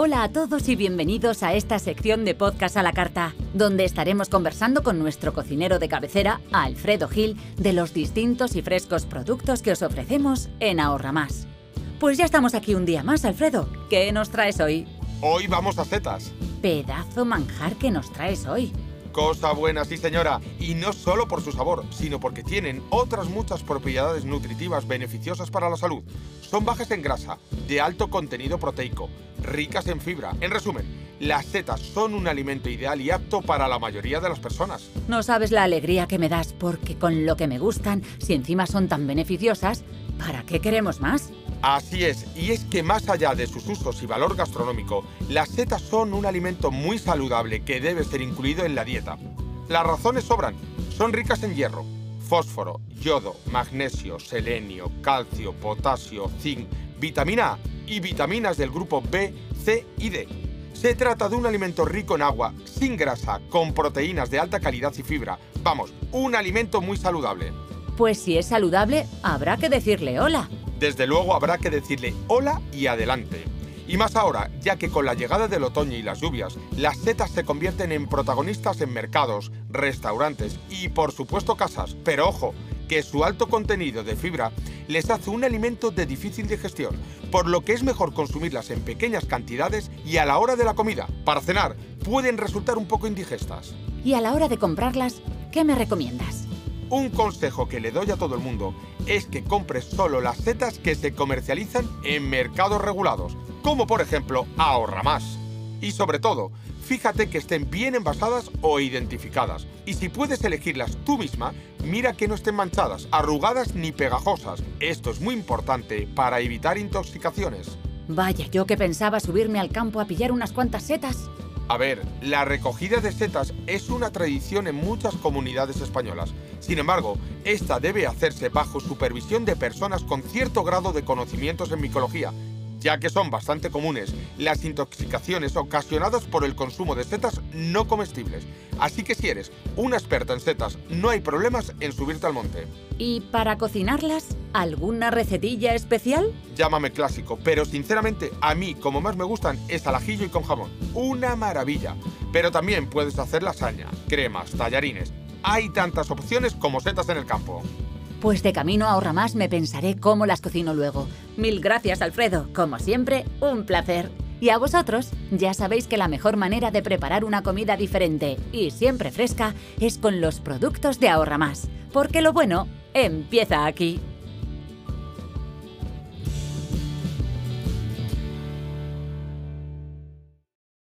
Hola a todos y bienvenidos a esta sección de podcast a la carta, donde estaremos conversando con nuestro cocinero de cabecera, Alfredo Gil, de los distintos y frescos productos que os ofrecemos en Ahorra Más. Pues ya estamos aquí un día más, Alfredo. ¿Qué nos traes hoy? Hoy vamos a setas. Pedazo manjar que nos traes hoy. Cosa buena, sí señora. Y no solo por su sabor, sino porque tienen otras muchas propiedades nutritivas beneficiosas para la salud. Son bajas en grasa, de alto contenido proteico, ricas en fibra. En resumen, las setas son un alimento ideal y apto para la mayoría de las personas. No sabes la alegría que me das porque con lo que me gustan, si encima son tan beneficiosas, ¿para qué queremos más? Así es, y es que más allá de sus usos y valor gastronómico, las setas son un alimento muy saludable que debe ser incluido en la dieta. Las razones sobran, son ricas en hierro, fósforo, yodo, magnesio, selenio, calcio, potasio, zinc, vitamina A y vitaminas del grupo B, C y D. Se trata de un alimento rico en agua, sin grasa, con proteínas de alta calidad y fibra. Vamos, un alimento muy saludable. Pues si es saludable, habrá que decirle hola. Desde luego habrá que decirle hola y adelante. Y más ahora, ya que con la llegada del otoño y las lluvias, las setas se convierten en protagonistas en mercados, restaurantes y por supuesto casas. Pero ojo, que su alto contenido de fibra les hace un alimento de difícil digestión, por lo que es mejor consumirlas en pequeñas cantidades y a la hora de la comida. Para cenar, pueden resultar un poco indigestas. Y a la hora de comprarlas, ¿qué me recomiendas? Un consejo que le doy a todo el mundo es que compres solo las setas que se comercializan en mercados regulados, como por ejemplo Ahorra Más. Y sobre todo, fíjate que estén bien envasadas o identificadas. Y si puedes elegirlas tú misma, mira que no estén manchadas, arrugadas ni pegajosas. Esto es muy importante para evitar intoxicaciones. Vaya, yo que pensaba subirme al campo a pillar unas cuantas setas. A ver, la recogida de setas es una tradición en muchas comunidades españolas. Sin embargo, esta debe hacerse bajo supervisión de personas con cierto grado de conocimientos en micología, ya que son bastante comunes las intoxicaciones ocasionadas por el consumo de setas no comestibles. Así que si eres una experta en setas, no hay problemas en subirte al monte. ¿Y para cocinarlas, alguna recetilla especial? Llámame clásico, pero sinceramente a mí como más me gustan es al ajillo y con jamón. Una maravilla. Pero también puedes hacer lasaña, cremas, tallarines. Hay tantas opciones como setas en el campo. Pues de camino a Ahorra Más me pensaré cómo las cocino luego. Mil gracias, Alfredo. Como siempre, un placer. Y a vosotros, ya sabéis que la mejor manera de preparar una comida diferente y siempre fresca es con los productos de Ahorra Más. Porque lo bueno empieza aquí.